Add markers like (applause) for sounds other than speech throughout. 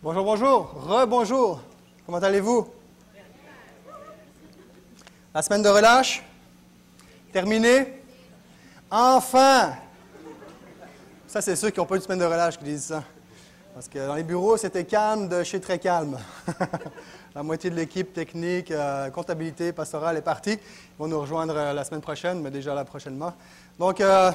Bonjour, bonjour, re-bonjour. Comment allez-vous? La semaine de relâche? Terminée? Enfin! Ça, c'est ceux qui n'ont pas eu de semaine de relâche qui disent ça. Parce que dans les bureaux, c'était calme de chez très calme. (laughs) la moitié de l'équipe technique, euh, comptabilité, pastorale est partie. Ils vont nous rejoindre euh, la semaine prochaine, mais déjà là prochainement. Donc, euh,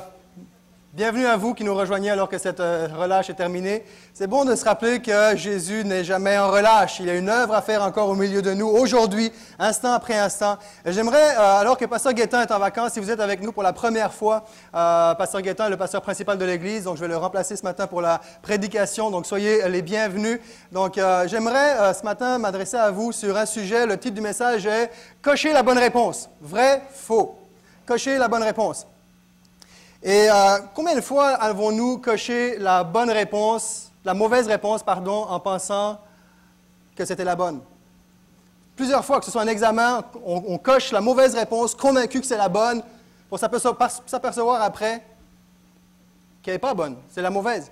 Bienvenue à vous qui nous rejoignez alors que cette euh, relâche est terminée. C'est bon de se rappeler que Jésus n'est jamais en relâche. Il a une œuvre à faire encore au milieu de nous aujourd'hui, instant après instant. J'aimerais, euh, alors que Pasteur Guétin est en vacances, si vous êtes avec nous pour la première fois, euh, Pasteur Guétin est le pasteur principal de l'Église, donc je vais le remplacer ce matin pour la prédication. Donc soyez les bienvenus. Donc j'aimerais ce matin m'adresser à vous sur un sujet. Le titre du message est Cocher la bonne réponse. Vrai, faux. Cocher la bonne réponse. Et euh, combien de fois avons-nous coché la bonne réponse, la mauvaise réponse, pardon, en pensant que c'était la bonne? Plusieurs fois, que ce soit un examen, on, coche la mauvaise réponse, convaincu que c'est la bonne, pour s'apercevoir après qu'elle n'est pas bonne, c'est la mauvaise.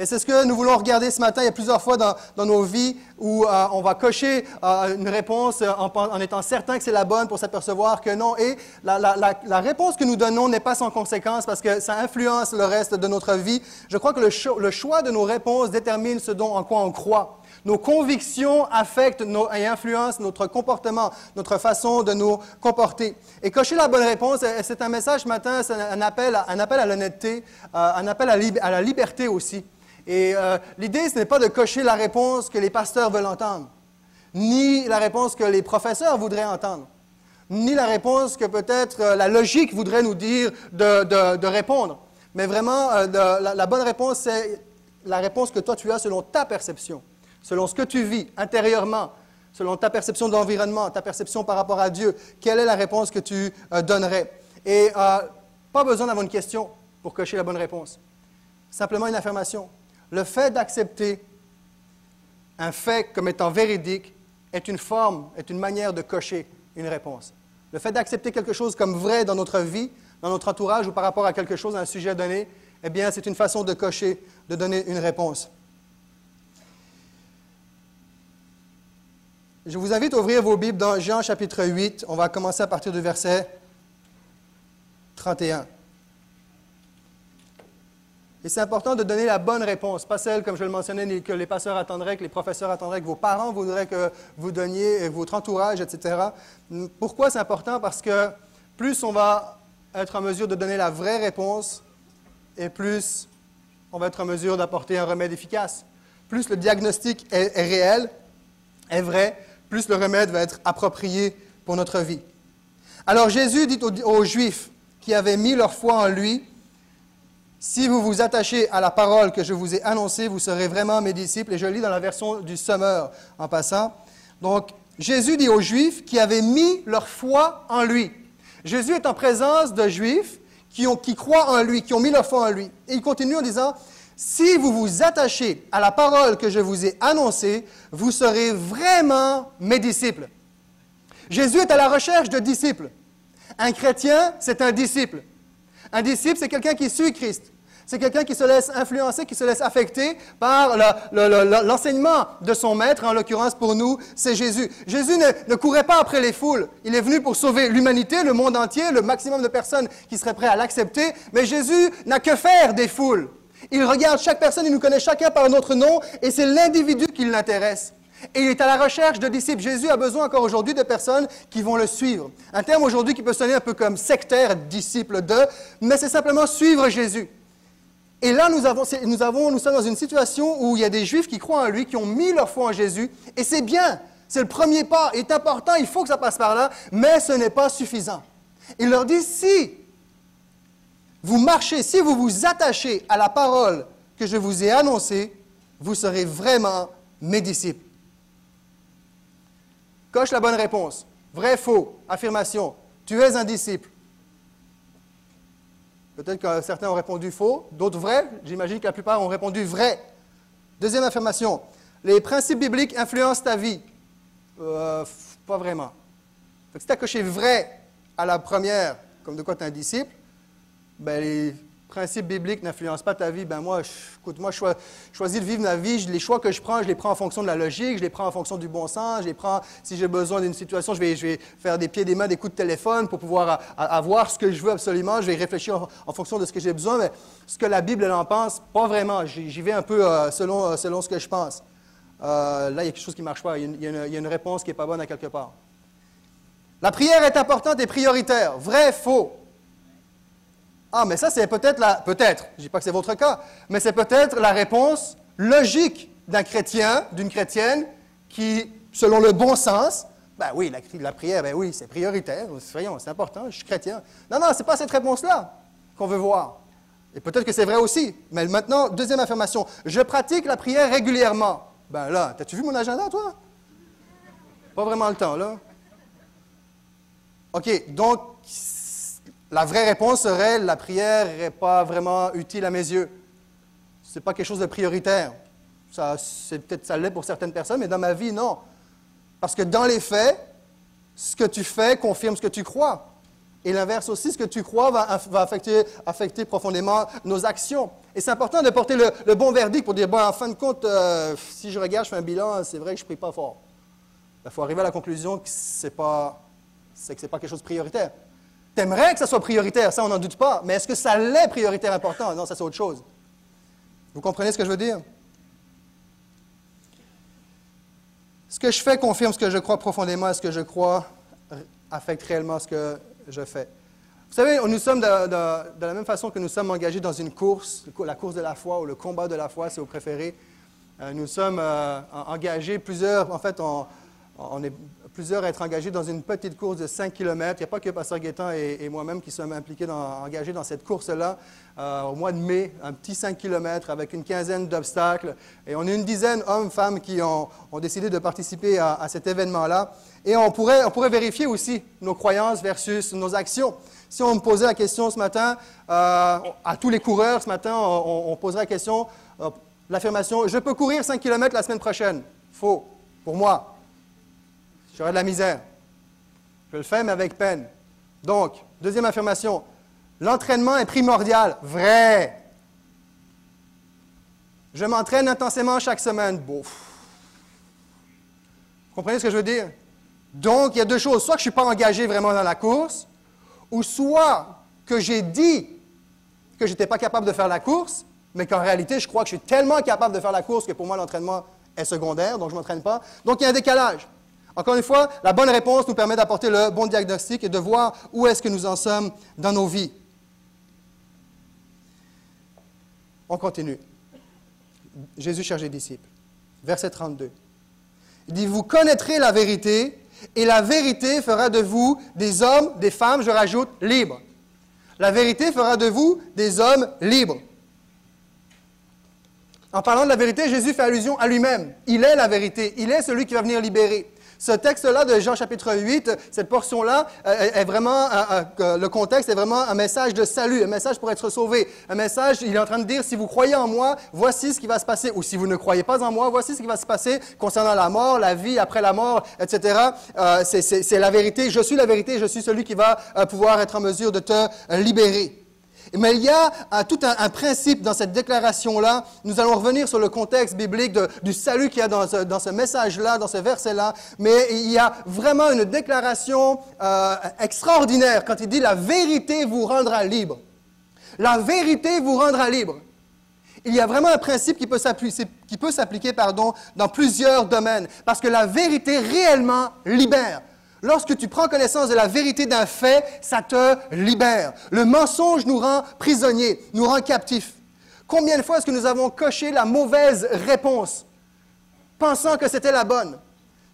Et c'est ce que nous voulons regarder ce matin. Il y a plusieurs fois dans, nos vies où euh, on va cocher euh, une réponse en, étant certain que c'est la bonne pour s'apercevoir que non. Et la, réponse que nous donnons n'est pas sans conséquence parce que ça influence le reste de notre vie. Je crois que le, choix de nos réponses détermine ce dont, en quoi on croit. Nos convictions affectent et influencent notre comportement, notre façon de nous comporter. Et cocher la bonne réponse, c'est un message ce matin, c'est un appel, à l'honnêteté, euh, un appel à la liberté aussi. Et euh, l'idée, ce n'est pas de cocher la réponse que les pasteurs veulent entendre, ni la réponse que les professeurs voudraient entendre, ni la réponse que peut-être euh, la logique voudrait nous dire de, répondre. Mais vraiment, euh, la, bonne réponse, c'est la réponse que toi tu as selon ta perception, selon ce que tu vis intérieurement, selon ta perception de l'environnement, ta perception par rapport à Dieu. Quelle est la réponse que tu donnerais? Et pas besoin d'avoir une question pour cocher la bonne réponse. Simplement une affirmation. Le fait d'accepter un fait comme étant véridique est une forme, est une manière de cocher une réponse. Le fait d'accepter quelque chose comme vrai dans notre vie, dans notre entourage ou par rapport à quelque chose, à un sujet donné, eh bien, c'est une façon de cocher, de donner une réponse. Je vous invite à ouvrir vos Bibles dans Jean chapitre 8. On va commencer à partir du verset 31. Et c'est important de donner la bonne réponse, pas celle, comme je le mentionnais, que les pasteurs attendraient, que les professeurs attendraient, que vos parents voudraient que vous donniez, votre entourage, etc. Pourquoi c'est important? Parce que plus on va être en mesure de donner la vraie réponse, et plus on va être en mesure d'apporter un remède efficace. Plus le diagnostic est, réel, est vrai, plus le remède va être approprié pour notre vie. Alors Jésus dit aux Juifs qui avaient mis leur foi en lui, si vous vous attachez à la parole que je vous ai annoncée, vous serez vraiment mes disciples. Et je lis dans la version du Sommeur en passant. Donc, Jésus dit aux Juifs qui avaient mis leur foi en lui. Jésus est en présence de Juifs qui, ont, qui croient en lui, qui ont mis leur foi en lui. Et il continue en disant, si vous vous attachez à la parole que je vous ai annoncée, vous serez vraiment mes disciples. Jésus est à la recherche de disciples. Un chrétien, c'est un disciple. Un disciple, c'est quelqu'un qui suit Christ. C'est quelqu'un qui se laisse influencer, qui se laisse affecter par l'enseignement de son maître. En l'occurrence, pour nous, c'est Jésus. Jésus ne, courait pas après les foules. Il est venu pour sauver l'humanité, le monde entier, le maximum de personnes qui seraient prêtes à l'accepter. Mais Jésus n'a que faire des foules. Il regarde chaque personne, il nous connaît chacun par notre nom, et c'est l'individu qui l'intéresse. Et il est à la recherche de disciples. Jésus a besoin encore aujourd'hui de personnes qui vont le suivre. Un terme aujourd'hui qui peut sonner un peu comme sectaire, disciple de, mais c'est simplement suivre Jésus. Et là, nous, avons, nous, sommes dans une situation où il y a des Juifs qui croient en lui, qui ont mis leur foi en Jésus, et c'est bien, c'est le premier pas, est important, il faut que ça passe par là, mais ce n'est pas suffisant. Il leur dit, si vous marchez, si vous vous attachez à la parole que je vous ai annoncée, vous serez vraiment mes disciples. Coche la bonne réponse. Vrai, faux. Affirmation. Tu es un disciple. Peut-être que certains ont répondu faux, d'autres vrai. J'imagine que la plupart ont répondu vrai. Deuxième affirmation. Les principes bibliques influencent ta vie. Euh, pas vraiment. si tu as coché vrai à la première, comme de quoi tu es un disciple, ben principe biblique n'influence pas ta vie, ben moi, écoute, moi, je choisis de vivre ma vie. Les choix que je prends, je les prends en fonction de la logique, je les prends en fonction du bon sens, je les prends, si j'ai besoin d'une situation, je vais, faire des pieds, des mains, des coups de téléphone pour pouvoir avoir ce que je veux absolument. Je vais réfléchir en, fonction de ce que j'ai besoin, mais ce que la Bible en pense, pas vraiment. J'y vais un peu euh, selon, euh, selon ce que je pense. Euh, là, il y a quelque chose qui ne marche pas. Il y, a une, réponse qui n'est pas bonne à quelque part. La prière est importante et prioritaire. Vrai, faux. Ah, mais ça, c'est peut-être la. Peut-être, je ne dis pas que c'est votre cas, mais c'est peut-être la réponse logique d'un chrétien, d'une chrétienne, qui, selon le bon sens, ben oui, la, prière, ben oui, c'est prioritaire, c'est important, je suis chrétien. Non, non, ce n'est pas cette réponse-là qu'on veut voir. Et peut-être que c'est vrai aussi. Mais maintenant, deuxième affirmation, je pratique la prière régulièrement. Ben là, t'as-tu vu mon agenda, toi? Pas vraiment le temps, là. OK, donc, la vraie réponse serait la prière n'est pas vraiment utile à mes yeux. Ce n'est pas quelque chose de prioritaire. Ça, c'est peut-être ça l'est pour certaines personnes, mais dans ma vie, non. Parce que dans les faits, ce que tu fais confirme ce que tu crois. Et l'inverse aussi, ce que tu crois va, affecter, profondément nos actions. Et c'est important de porter le, bon verdict pour dire, bon, en fin de compte, euh, si je regarde, je fais un bilan, c'est vrai que je ne prie pas fort. Il faut arriver à la conclusion que ce n'est pas, c'est pas quelque chose de prioritaire. T'aimerais que ça soit prioritaire, ça on n'en doute pas, mais est-ce que ça l'est prioritaire important? Non, ça c'est autre chose. Vous comprenez ce que je veux dire? Ce que je fais confirme ce que je crois profondément et ce que je crois affecte réellement ce que je fais. Vous savez, nous sommes de, la même façon que nous sommes engagés dans une course, la course de la foi ou le combat de la foi, si vous préférez. Euh, nous sommes euh, engagés plusieurs, en fait, on est plusieurs à être engagés dans une petite course de 5 km. Il n'y a pas que Pasteur Guétan et, moi-même qui sommes impliqués, dans, engagés dans cette course-là. Euh, au mois de mai, un petit 5 km avec une quinzaine d'obstacles. Et on est une dizaine, hommes, femmes, qui ont, décidé de participer à, cet événement-là. Et on pourrait, on pourrait vérifier aussi nos croyances versus nos actions. Si on me posait la question ce matin, euh, à tous les coureurs ce matin, on, poserait la question, euh, l'affirmation, je peux courir 5 km la semaine prochaine. Faux, pour moi. J'aurais de la misère. Je le fais, mais avec peine. Donc, deuxième affirmation, l'entraînement est primordial. Vrai. Je m'entraîne intensément chaque semaine. Vous comprenez ce que je veux dire? Donc, il y a deux choses. Soit que je ne suis pas engagé vraiment dans la course, ou soit que j'ai dit que je n'étais pas capable de faire la course, mais qu'en réalité, je crois que je suis tellement capable de faire la course que pour moi, l'entraînement est secondaire, donc je ne m'entraîne pas. Donc, il y a un décalage. Encore une fois, la bonne réponse nous permet d'apporter le bon diagnostic et de voir où est-ce que nous en sommes dans nos vies. On continue. Jésus chargé les disciples. Verset 32. Il dit, vous connaîtrez la vérité et la vérité fera de vous des hommes, des femmes, je rajoute, libres. La vérité fera de vous des hommes libres. En parlant de la vérité, Jésus fait allusion à lui-même. Il est la vérité. Il est celui qui va venir libérer. Ce texte-là de Jean chapitre 8, cette portion-là, euh, est vraiment, le contexte est vraiment un message de salut, un message pour être sauvé. Un message, il est en train de dire, si vous croyez en moi, voici ce qui va se passer. Ou si vous ne croyez pas en moi, voici ce qui va se passer concernant la mort, la vie après la mort, etc. Euh, c'est la vérité. Je suis la vérité. Je suis celui qui va euh, pouvoir être en mesure de te libérer. Mais il y a tout un, principe dans cette déclaration-là. Nous allons revenir sur le contexte biblique du salut qu'il y a dans ce, message-là, dans ce verset-là. Mais il y a vraiment une déclaration euh, extraordinaire quand il dit la vérité vous rendra libre. La vérité vous rendra libre. Il y a vraiment un principe qui peut s'appliquer dans plusieurs domaines, parce que la vérité réellement libère. Lorsque tu prends connaissance de la vérité d'un fait, ça te libère. Le mensonge nous rend prisonniers, nous rend captifs. Combien de fois est-ce que nous avons coché la mauvaise réponse, pensant que c'était la bonne,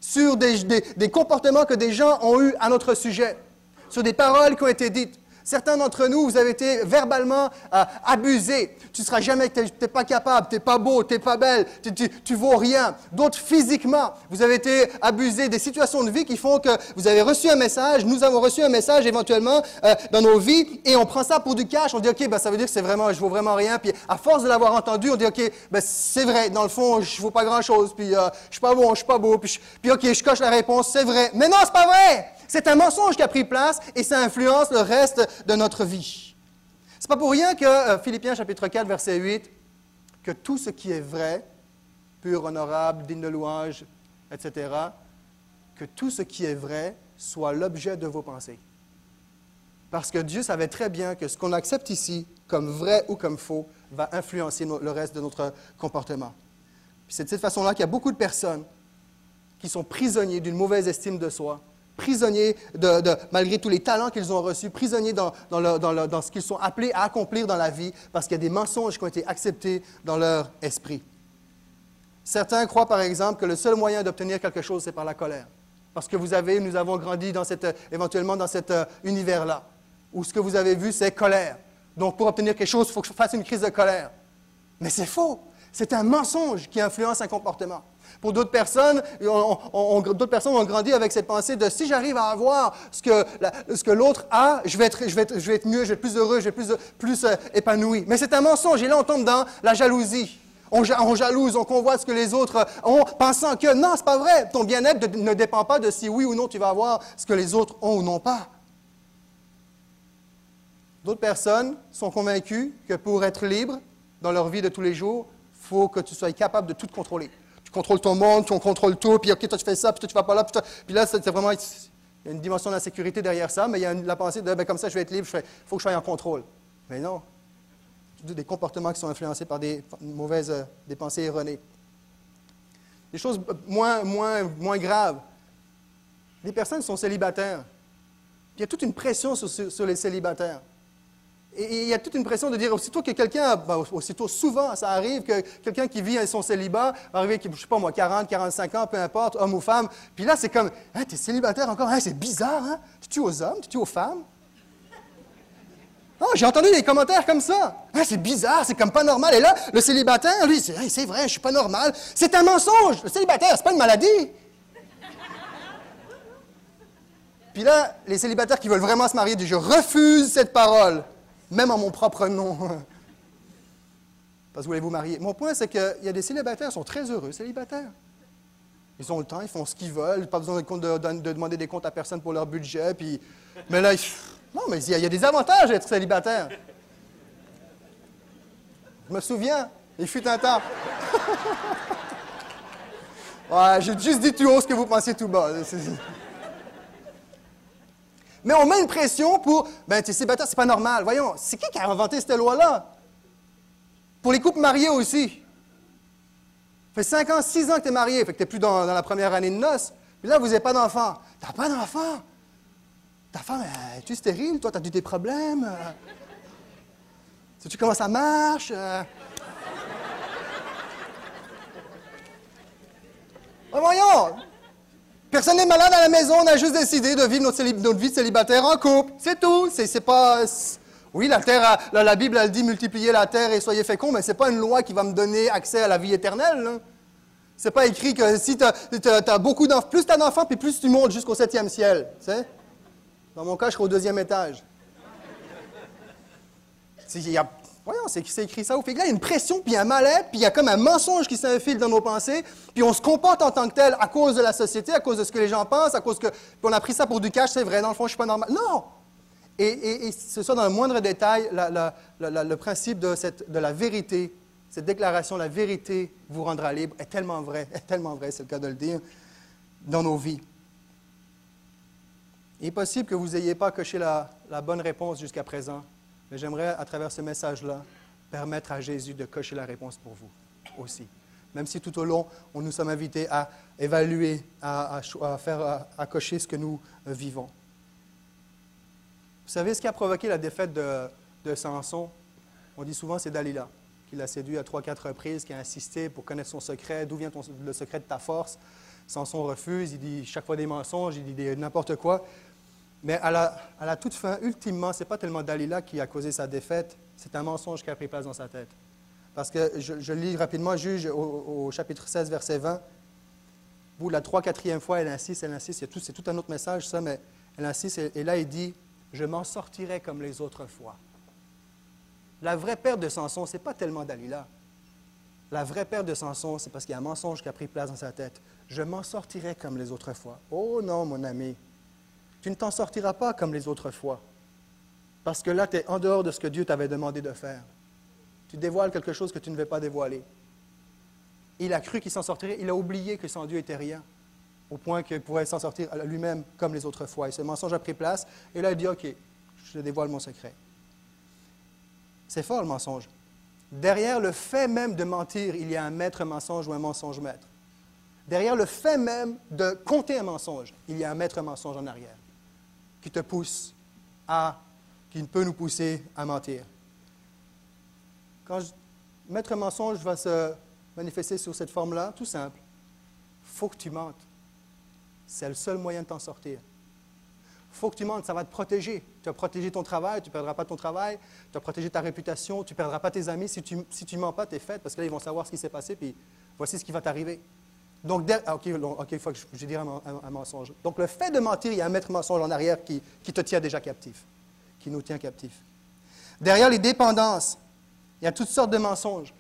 sur des, des, comportements que des gens ont eus à notre sujet, sur des paroles qui ont été dites, Certains d'entre nous, vous avez été verbalement euh, abusés. Tu ne seras jamais, tu n'es pas capable, tu n'es pas beau, tu n'es pas belle, tu, tu, vaux rien. D'autres, physiquement, vous avez été abusés. Des situations de vie qui font que vous avez reçu un message, nous avons reçu un message éventuellement euh, dans nos vies et on prend ça pour du cash. On dit, OK, ben, ça veut dire que c'est vraiment, je vaux vraiment rien. Puis à force de l'avoir entendu, on dit, OK, ben, c'est vrai, dans le fond, je ne vaux pas grand-chose. Puis euh, je suis pas bon, je suis pas beau. Puis, puis OK, je coche la réponse, c'est vrai. Mais non, c'est pas vrai! C'est un mensonge qui a pris place et ça influence le reste de notre vie. C'est pas pour rien que euh, Philippiens chapitre 4, verset 8, que tout ce qui est vrai, pur, honorable, digne de louange, etc., que tout ce qui est vrai soit l'objet de vos pensées. Parce que Dieu savait très bien que ce qu'on accepte ici comme vrai ou comme faux va influencer le reste de notre comportement. C'est de cette façon-là qu'il y a beaucoup de personnes qui sont prisonniers d'une mauvaise estime de soi, prisonniers de, malgré tous les talents qu'ils ont reçus, prisonniers dans, ce qu'ils sont appelés à accomplir dans la vie, parce qu'il y a des mensonges qui ont été acceptés dans leur esprit. Certains croient, par exemple, que le seul moyen d'obtenir quelque chose, c'est par la colère. Parce que vous avez, nous avons grandi dans éventuellement dans cet euh, univers-là, où ce que vous avez vu, c'est colère. Donc, pour obtenir quelque chose, il faut que je fasse une crise de colère. Mais c'est faux. C'est un mensonge qui influence un comportement. Pour d'autres personnes, d'autres personnes ont grandi avec cette pensée de si j'arrive à avoir ce que, l'autre a, je vais, être, mieux, je vais être plus heureux, je vais être plus, euh, épanoui. Mais c'est un mensonge. Et là, on tombe dans la jalousie. On, on, jalouse, on convoite ce que les autres ont, pensant que non, c'est pas vrai. Ton bien-être ne dépend pas de si oui ou non tu vas avoir ce que les autres ont ou n'ont pas. D'autres personnes sont convaincues que pour être libre dans leur vie de tous les jours, il faut que tu sois capable de tout contrôler. Contrôles ton monde, tu contrôles tout, puis OK, toi tu fais ça, puis toi tu vas pas là, puis, là, c'est vraiment. Il y a une dimension d'insécurité derrière ça, mais il y a la pensée de ben, comme ça, je vais être libre, il faut que je sois en contrôle. Mais non. Des comportements qui sont influencés par des mauvaises euh, pensées erronées. Des choses moins, moins, moins graves. Les personnes sont célibataires. Il y a toute une pression sur les célibataires. Et il y a toute une pression de dire aussitôt que quelqu'un, ben, aussitôt souvent, ça arrive que quelqu'un qui vit son célibat, va arriver, je ne sais pas moi, 40, 45 ans, peu importe, homme ou femme, puis là, c'est comme, hein, tu es célibataire encore, hein, c'est bizarre, hein? Tu tues aux hommes, tu tues aux femmes? Oh, j'ai entendu des commentaires comme ça. Hein, c'est bizarre, c'est comme pas normal. Et là, le célibataire, lui, c'est, c'est vrai, je suis pas normal. C'est un mensonge. Le célibataire, c'est pas une maladie. Puis là, les célibataires qui veulent vraiment se marier disent, je refuse cette parole même en mon propre nom. Parce que vous voulez vous marier. Mon point, c'est qu'il y a des célibataires qui sont très heureux, célibataires. Ils ont le temps, ils font ce qu'ils veulent, pas besoin de, demander des comptes à personne pour leur budget. Puis... Mais là, non, mais il y, a, des avantages d'être célibataire. Je me souviens, il fut un temps. (laughs) j'ai juste dit tout haut ce que vous pensez tout bas. Mais on met une pression pour, ben, tu es célibataire, c'est pas normal. Voyons, c'est qui qui a inventé cette loi-là? Pour les couples mariés aussi. Ça fait 5 ans, 6 ans que tu es marié, fait que tu n'es plus dans, la première année de noces. Puis là, vous n'avez pas d'enfant. Tu n'as pas d'enfant? Ta femme, es-tu stérile? Toi, tu as eu des problèmes? Sais-tu comment ça marche? Oh, voyons! Personne n'est malade à la maison, on a juste décidé de vivre notre, vie célibataire en couple. C'est tout. C'est pas. Oui, la terre, la, Bible, elle dit multipliez la terre et soyez féconds, mais ce n'est pas une loi qui va me donner accès à la vie éternelle. Ce n'est pas écrit que si tu beaucoup d'enfants, plus tu as d'enfants, puis plus tu montes jusqu'au septième ciel. Dans mon cas, je serai au deuxième étage. Il y Voyons, c'est écrit ça. Fait là, il y a une pression, puis un mal-être, puis il y a comme un mensonge qui s'infile dans nos pensées, puis on se comporte en tant que tel à cause de la société, à cause de ce que les gens pensent, à cause que. Puis on a pris ça pour du cash, c'est vrai, dans le fond, je suis pas normal. Non! Et, ce soit dans le moindre détail, le principe de, de la vérité, cette déclaration, la vérité vous rendra libre, est tellement vrai, est tellement vrai, c'est le cas de le dire, dans nos vies. Il est possible que vous n'ayez pas coché la bonne réponse jusqu'à présent. Mais j'aimerais, à travers ce message-là, permettre à Jésus de cocher la réponse pour vous aussi. Même si tout au long, on nous sommes invités à évaluer, à, faire, cocher ce que nous euh, vivons. Vous savez ce qui a provoqué la défaite de, de Samson? On dit souvent c'est Dalila, qui l'a séduit à trois, quatre reprises, qui a insisté pour connaître son secret, d'où vient le secret de ta force? Samson refuse, il dit chaque fois des mensonges, il dit n'importe quoi. Mais à la, toute fin, ultimement, ce n'est pas tellement Dalila qui a causé sa défaite, c'est un mensonge qui a pris place dans sa tête. Parce que je, lis rapidement Juge au, chapitre 16, verset 20. Vous, la trois, quatrième fois, elle insiste, elle insiste, c'est tout, un autre message, ça, mais elle insiste, et, là, il dit Je m'en sortirai comme les autres fois. La vraie perte de Samson, ce n'est pas tellement Dalila. La vraie perte de Samson, c'est parce qu'il y a un mensonge qui a pris place dans sa tête. Je m'en sortirai comme les autres fois. Oh non, mon ami, tu ne t'en sortiras pas comme les autres fois. Parce que là, tu es en dehors de ce que Dieu t'avait demandé de faire. Tu dévoiles quelque chose que tu ne veux pas dévoiler. Il a cru qu'il s'en sortirait. Il a oublié que sans Dieu était rien, au point qu'il pourrait s'en sortir lui-même comme les autres fois. Et ce mensonge a pris place. Et là, il dit, OK, je dévoile mon secret. C'est fort le mensonge. Derrière le fait même de mentir, il y a un maître mensonge ou un mensonge maître. Derrière le fait même de compter un mensonge, il y a un maître mensonge en arrière qui te pousse à, qui peut nous pousser à mentir. Quand maître mensonge va se manifester sous cette forme-là, tout simple, faut que tu mentes. C'est le seul moyen de t'en sortir faut que tu mentes, ça va te protéger. Tu vas protéger ton travail, tu ne perdras pas ton travail, tu vas protéger ta réputation, tu ne perdras pas tes amis. Si tu ne si mens pas, tu es fait, parce que là, ils vont savoir ce qui s'est passé, puis voici ce qui va t'arriver. Donc, ah, OK, il faut que je, dise un, mensonge. Donc, le fait de mentir, il y a un maître mensonge en arrière qui, te tient déjà captif, qui nous tient captifs. Derrière les dépendances, il y a toutes sortes de mensonges.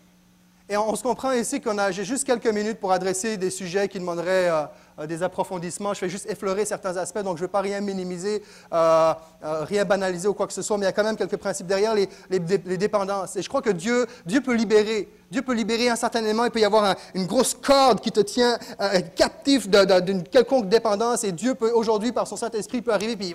Et on, se comprend ici qu'on a, j'ai juste quelques minutes pour adresser des sujets qui demanderaient euh, euh, des approfondissements. Je vais juste effleurer certains aspects, donc je ne veux pas rien minimiser, euh, rien banaliser ou quoi que ce soit, mais il y a quand même quelques principes derrière les, les, les dépendances. Et je crois que Dieu, Dieu peut libérer Dieu peut libérer un certain élément, il peut y avoir une grosse corde qui te tient euh, captif d'une quelconque dépendance, et Dieu peut aujourd'hui, par son Saint-Esprit, peut arriver, puis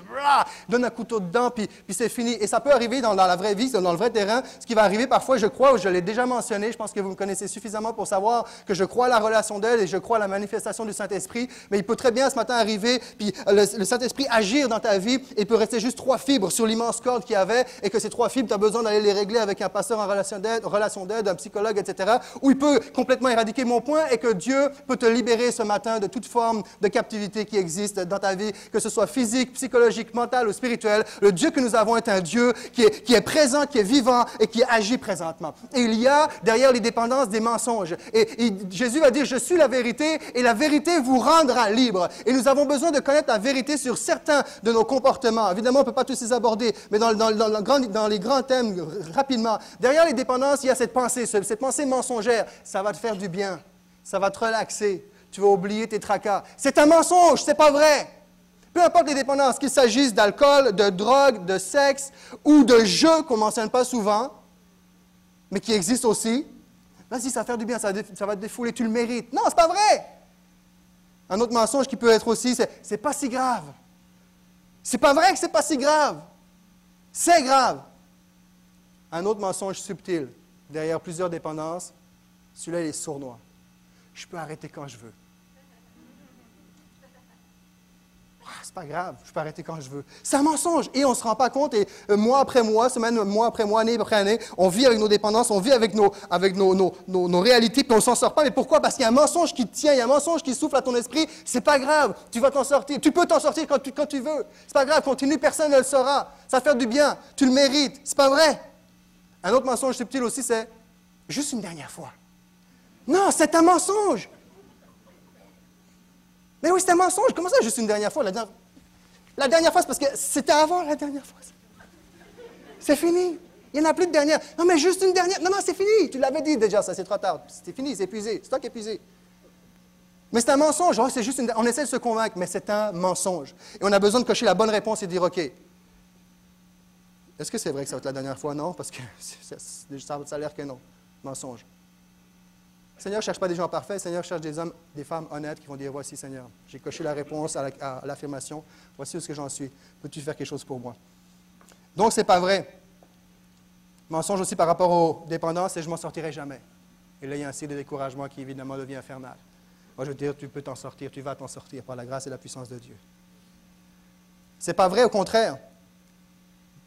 donne un couteau dedans, puis, puis c'est fini. Et ça peut arriver dans, la vraie vie, dans le vrai terrain. Ce qui va arriver parfois, je crois, je l'ai déjà mentionné, je pense que vous me connaissez suffisamment pour savoir que je crois à la relation d'aide et je crois à la manifestation du Saint-Esprit, mais il peut très bien ce matin arriver, puis le, Saint-Esprit agir dans ta vie, et il peut rester juste trois fibres sur l'immense corde qu'il y avait, et que ces trois fibres, tu as besoin d'aller les régler avec un pasteur en relation d'aide, un psychologue, etc., où il peut complètement éradiquer mon point et que Dieu peut te libérer ce matin de toute forme de captivité qui existe dans ta vie, que ce soit physique, psychologique, mentale ou spirituelle. Le Dieu que nous avons est un Dieu qui est, présent, qui est vivant et qui agit présentement. Et il y a derrière les dépendances des mensonges. Et, Jésus va dire, je suis la vérité et la vérité vous rendra libre. Et nous avons besoin de connaître la vérité sur certains de nos comportements. Évidemment, on ne peut pas tous les aborder, mais dans, les grands thèmes, rapidement. Derrière les dépendances, il y a cette pensée mensongère ça va te faire du bien. Ça va te relaxer. Tu vas oublier tes tracas. C'est un mensonge, c'est pas vrai. Peu importe les dépendances, qu'il s'agisse d'alcool, de drogue, de sexe ou de jeux qu'on ne mentionne pas souvent, mais qui existent aussi. Vas-y, ça va faire du bien, ça va, te défouler, tu le mérites. Non, c'est pas vrai. Un autre mensonge qui peut être aussi, c'est c'est pas si grave. C'est pas vrai que c'est pas si grave. C'est grave. Un autre mensonge subtil, derrière plusieurs dépendances, celui-là, il est sournois. Je peux arrêter quand je veux. Ah, c'est pas grave, je peux arrêter quand je veux. C'est un mensonge et on ne se rend pas compte. Et euh, mois après mois, semaine, mois après mois, année après année, on vit avec nos dépendances, on vit avec nos, avec nos, nos, nos, réalités, puis on ne s'en sort pas. Mais pourquoi? Parce qu'il y a un mensonge qui tient, il y a un mensonge qui souffle à ton esprit. C'est pas grave, tu vas t'en sortir. Tu peux t'en sortir quand tu, quand tu veux. C'est pas grave, continue, personne ne le saura. Ça va faire du bien, tu le mérites. C'est pas vrai. Un autre mensonge subtil aussi, c'est juste une dernière fois. Non, c'est un mensonge. Mais oui, c'est un mensonge. Comment ça, juste une dernière fois? La dernière, fois, c'est parce que c'était avant la dernière fois. C'est fini. Il n'y en a plus de dernière. Non, mais juste une dernière. Non, non, c'est fini. Tu l'avais dit déjà, ça, c'est trop tard. C'est fini, c'est épuisé. C'est toi qui es épuisé. Mais c'est un mensonge. Oh, On essaie de se convaincre, mais c'est un mensonge. Et on a besoin de cocher la bonne réponse et de dire OK. Est-ce que c'est vrai que ça va être la dernière fois? Non, parce que (laughs) ça, a l'air que non. Mensonge. Seigneur ne cherche pas des gens parfaits, Seigneur cherche des hommes, des femmes honnêtes qui vont dire Voici, Seigneur, j'ai coché la réponse à l'affirmation, voici où j'en suis. Peux-tu faire quelque chose pour moi? Donc, ce n'est pas vrai. Mensonge aussi par rapport aux dépendances, et je m'en sortirai jamais. Et là, il y a un signe de découragement qui, évidemment, devient infernal. Moi, je veux dire Tu peux t'en sortir, tu vas t'en sortir par la grâce et la puissance de Dieu. Ce n'est pas vrai, au contraire.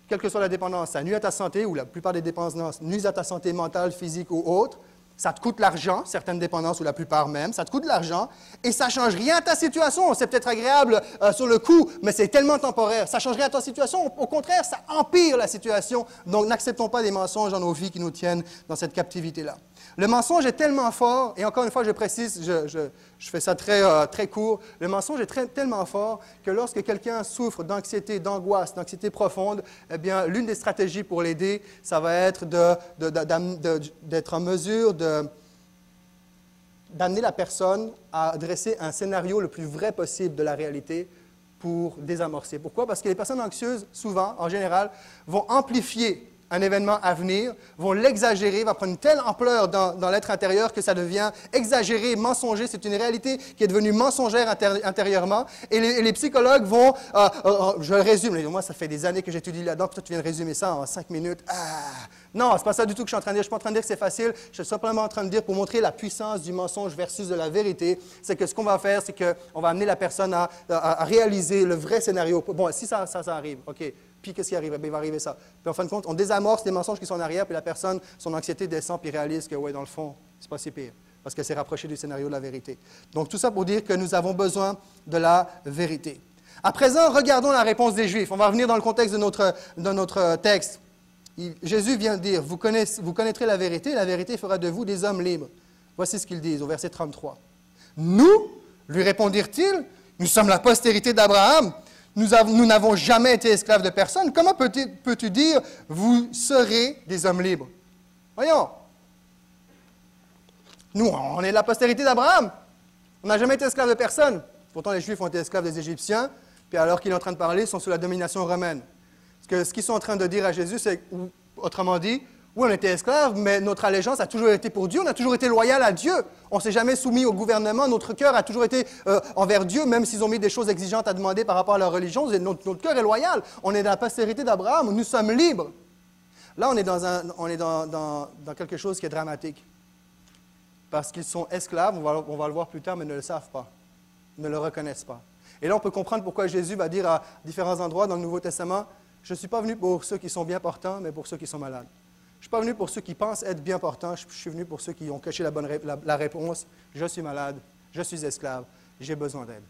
Quelle que soit la dépendance, ça nuit à ta santé, ou la plupart des dépendances nuisent à ta santé mentale, physique ou autre. Ça te coûte l'argent, certaines dépendances ou la plupart même, ça te coûte de l'argent et ça ne change rien à ta situation. C'est peut-être agréable euh, sur le coup, mais c'est tellement temporaire. Ça ne change rien à ta situation. Au contraire, ça empire la situation. Donc n'acceptons pas des mensonges dans nos vies qui nous tiennent dans cette captivité-là. Le mensonge est tellement fort, et encore une fois, je précise, je, fais ça très, euh, très court, le mensonge est tellement fort que lorsque quelqu'un souffre d'anxiété, d'angoisse, d'anxiété profonde, eh bien, l'une des stratégies pour l'aider, ça va être d'être en mesure d'amener la personne à dresser un scénario le plus vrai possible de la réalité pour désamorcer. Pourquoi? Parce que les personnes anxieuses, souvent, en général, vont amplifier un événement à venir, vont l'exagérer, va prendre une telle ampleur dans, l'être intérieur que ça devient exagéré, mensonger. C'est une réalité qui est devenue mensongère intérieurement. Et les, psychologues vont, euh, euh, euh, je le résume, moi ça fait des années que j'étudie là-dedans, toi tu viens de résumer ça en cinq minutes. Ah! Non, c'est pas ça du tout que je suis en train de dire. Je suis pas en train de dire que c'est facile. Je suis simplement en train de dire pour montrer la puissance du mensonge versus de la vérité. C'est que ce qu'on va faire, c'est qu'on va amener la personne à, réaliser le vrai scénario. Bon, si ça, ça, ça arrive, OK puis qu'est-ce qui arrive? Eh il va arriver ça. Puis en fin de compte, on désamorce les mensonges qui sont en arrière, puis la personne, son anxiété descend, puis réalise que, ouais, dans le fond, c'est pas si pire, parce qu'elle s'est rapprochée du scénario de la vérité. Donc tout ça pour dire que nous avons besoin de la vérité. À présent, regardons la réponse des Juifs. On va revenir dans le contexte de notre, de notre texte. Jésus vient de dire, vous, connaissez, vous connaîtrez la vérité, la vérité fera de vous des hommes libres. Voici ce qu'ils disent au verset 33. Nous, lui répondirent-ils, nous sommes la postérité d'Abraham nous n'avons jamais été esclaves de personne. Comment peux-tu dire, vous serez des hommes libres? Voyons. Nous, on est la postérité d'Abraham. On n'a jamais été esclaves de personne. Pourtant, les Juifs ont été esclaves des Égyptiens, puis alors qu'il est en train de parler, ils sont sous la domination romaine. Ce qu'ils sont en train de dire à Jésus, c'est, autrement dit, oui, on était esclaves, mais notre allégeance a toujours été pour Dieu, on a toujours été loyal à Dieu. On s'est jamais soumis au gouvernement, notre cœur a toujours été euh, envers Dieu, même s'ils ont mis des choses exigeantes à demander par rapport à leur religion. Notre, notre cœur est loyal. On est dans la postérité d'Abraham, nous sommes libres. Là, on est, dans, quelque chose qui est dramatique. Parce qu'ils sont esclaves, on va, on va, le voir plus tard, mais ne le savent pas, ne le reconnaissent pas. Et là, on peut comprendre pourquoi Jésus va dire à différents endroits dans le Nouveau Testament, je ne suis pas venu pour ceux qui sont bien portants, mais pour ceux qui sont malades. Je ne suis pas venu pour ceux qui pensent être bien portants, je suis venu pour ceux qui ont caché la, bonne réponse. Je suis malade, je suis esclave, j'ai besoin d'aide.